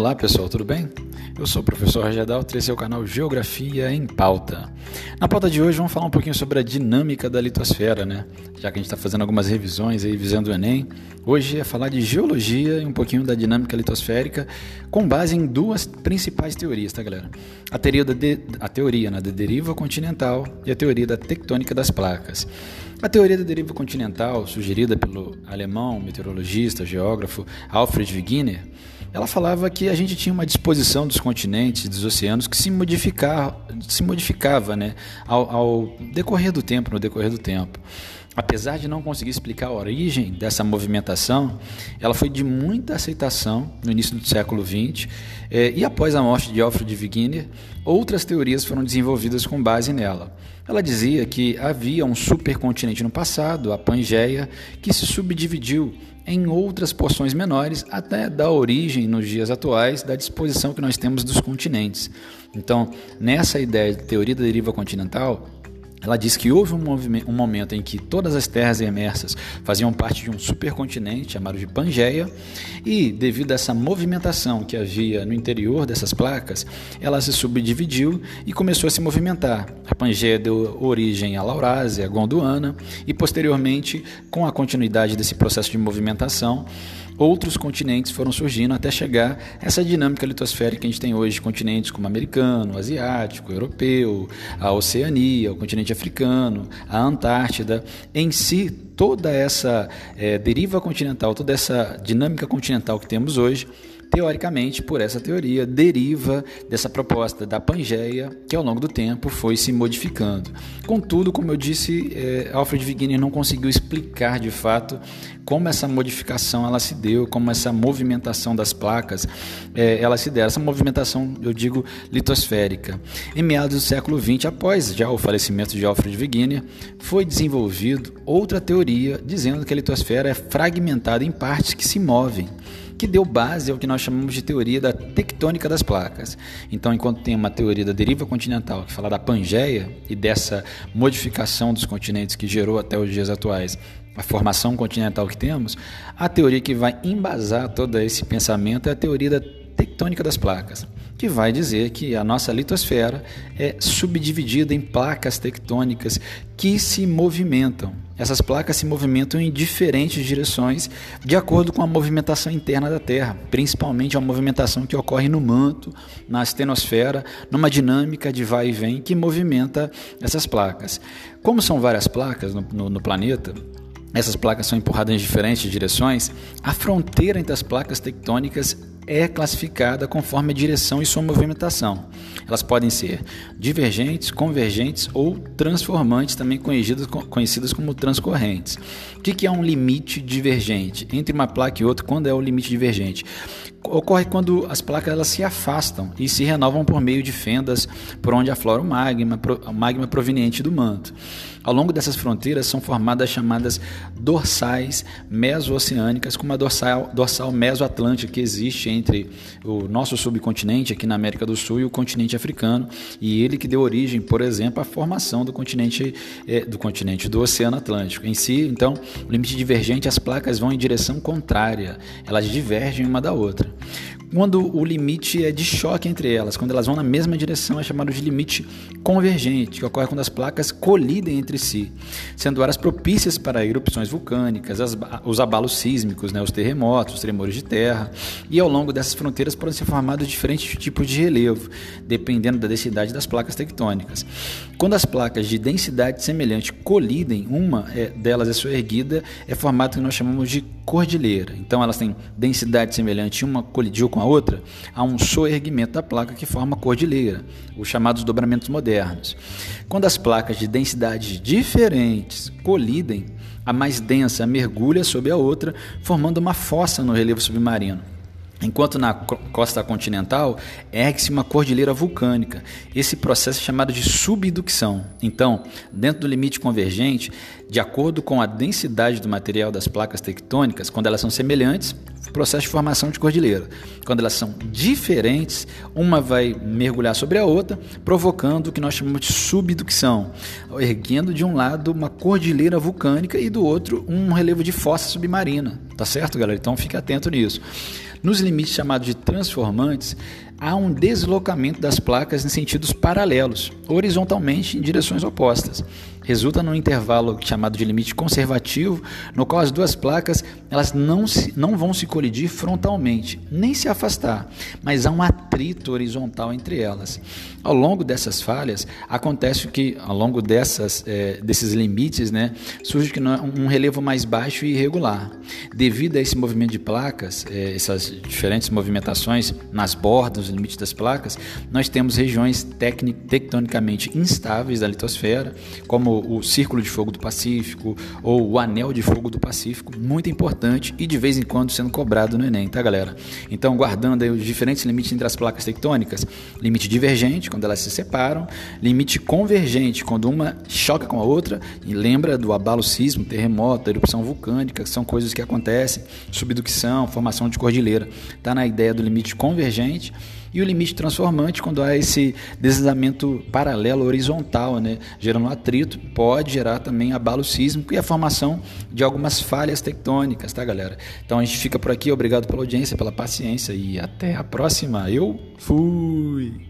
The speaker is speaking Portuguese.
Olá pessoal, tudo bem? Eu sou o professor Rajadal, esse é o canal Geografia em Pauta. Na pauta de hoje vamos falar um pouquinho sobre a dinâmica da litosfera, né? Já que a gente está fazendo algumas revisões aí visando o Enem, hoje é falar de geologia e um pouquinho da dinâmica litosférica com base em duas principais teorias, tá galera? A teoria da, de, a teoria né, da deriva continental e a teoria da tectônica das placas. A teoria da deriva continental, sugerida pelo alemão meteorologista, geógrafo Alfred Wegener, ela falava que a gente tinha uma disposição dos continentes, dos oceanos, que se modificava, se modificava né, ao, ao decorrer do tempo, no decorrer do tempo. Apesar de não conseguir explicar a origem dessa movimentação, ela foi de muita aceitação no início do século XX eh, e após a morte de Alfred Wegener, outras teorias foram desenvolvidas com base nela. Ela dizia que havia um supercontinente no passado, a Pangeia, que se subdividiu em outras porções menores até dar origem nos dias atuais da disposição que nós temos dos continentes. Então, nessa ideia de teoria da deriva continental, ela diz que houve um, momento em que todas as terras emersas faziam parte de um supercontinente chamado de Pangeia, e devido a essa movimentação que havia no interior dessas placas, ela se subdividiu e começou a se movimentar. A Pangeia deu origem à Laurásia, à Gondwana, e posteriormente, com a continuidade desse processo de movimentação, outros continentes foram surgindo até chegar essa dinâmica litosférica que a gente tem hoje, continentes como americano, asiático, europeu, a Oceania, o continente africano, a Antártida. Em si, toda essa é, deriva continental, toda essa dinâmica continental que temos hoje, teoricamente, por essa teoria, deriva dessa proposta da Pangeia, que ao longo do tempo foi se modificando. Contudo, como eu disse, é, Alfred Wegener não conseguiu explicar de fato como essa modificação ela se deu, como essa movimentação das placas é, ela se deu. Essa movimentação, eu digo, litosférica. Em meados do século XX, após já o falecimento de Alfred Wegener, foi desenvolvido outra teoria dizendo que a litosfera é fragmentada em partes que se movem que deu base ao que nós chamamos de teoria da tectônica das placas. Então, enquanto tem uma teoria da deriva continental que fala da Pangeia e dessa modificação dos continentes que gerou até os dias atuais a formação continental que temos, a teoria que vai embasar todo esse pensamento é a teoria da tectônica das placas, que vai dizer que a nossa litosfera é subdividida em placas tectônicas que se movimentam. Essas placas se movimentam em diferentes direções de acordo com a movimentação interna da Terra, principalmente a movimentação que ocorre no manto, na astenosfera, numa dinâmica de vai e vem que movimenta essas placas. Como são várias placas no, no, no planeta, essas placas são empurradas em diferentes direções, a fronteira entre as placas tectônicas é classificada conforme a direção e sua movimentação. Elas podem ser divergentes, convergentes ou transformantes, também conhecidas, conhecidas como transcorrentes. O que é um limite divergente? Entre uma placa e outra, quando é o limite divergente? Ocorre quando as placas elas se afastam e se renovam por meio de fendas por onde aflora o magma, o magma proveniente do manto. Ao longo dessas fronteiras são formadas chamadas dorsais meso-oceânicas, como a dorsal, dorsal meso-atlântica que existe entre o nosso subcontinente aqui na América do Sul e o continente africano, e ele que deu origem, por exemplo, à formação do continente é, do continente do Oceano Atlântico. Em si, então, limite divergente, as placas vão em direção contrária, elas divergem uma da outra. Quando o limite é de choque entre elas, quando elas vão na mesma direção, é chamado de limite convergente, que ocorre quando as placas colidem entre si, sendo áreas propícias para erupções vulcânicas, as, os abalos sísmicos, né, os terremotos, os tremores de terra, e ao longo dessas fronteiras podem ser formados diferentes tipos de relevo, dependendo da densidade das placas tectônicas. Quando as placas de densidade semelhante colidem, uma é, delas é soerguida, é formado o que nós chamamos de cordilheira. Então elas têm densidade semelhante, uma colidiu com a outra, há um soerguimento da placa que forma cordilheira, os chamados dobramentos modernos. Quando as placas de densidades diferentes colidem, a mais densa mergulha sobre a outra, formando uma fossa no relevo submarino. Enquanto na costa continental ergue-se uma cordilheira vulcânica. Esse processo é chamado de subducção. Então, dentro do limite convergente, de acordo com a densidade do material das placas tectônicas, quando elas são semelhantes, processo de formação de cordilheira. Quando elas são diferentes, uma vai mergulhar sobre a outra, provocando o que nós chamamos de subducção, erguendo de um lado uma cordilheira vulcânica e do outro um relevo de fossa submarina. Tá certo, galera? Então fique atento nisso. Nos limites chamados de transformantes, há um deslocamento das placas em sentidos paralelos, horizontalmente em direções opostas. Resulta num intervalo chamado de limite conservativo, no qual as duas placas elas não, se, não vão se colidir frontalmente, nem se afastar, mas há um atrito horizontal entre elas. Ao longo dessas falhas, acontece que, ao longo dessas, é, desses limites, né, surge um relevo mais baixo e irregular. Devido a esse movimento de placas, é, essas diferentes movimentações nas bordas, nos limites das placas, nós temos regiões tectonicamente instáveis da litosfera, como o Círculo de Fogo do Pacífico ou o Anel de Fogo do Pacífico, muito importante e de vez em quando sendo cobrado no Enem, tá, galera? Então, guardando os diferentes limites entre as placas tectônicas, limite divergente, quando elas se separam, limite convergente, quando uma choca com a outra, e lembra do abalo sísmico, terremoto, erupção vulcânica, que são coisas que acontecem, subducção, formação de cordilheira. Está na ideia do limite convergente e o limite transformante, quando há esse deslizamento paralelo, horizontal, né, gerando atrito, pode gerar também abalo sísmico e a formação de algumas falhas tectônicas, tá, galera? Então a gente fica por aqui, obrigado pela audiência, pela paciência e até a próxima. Eu fui!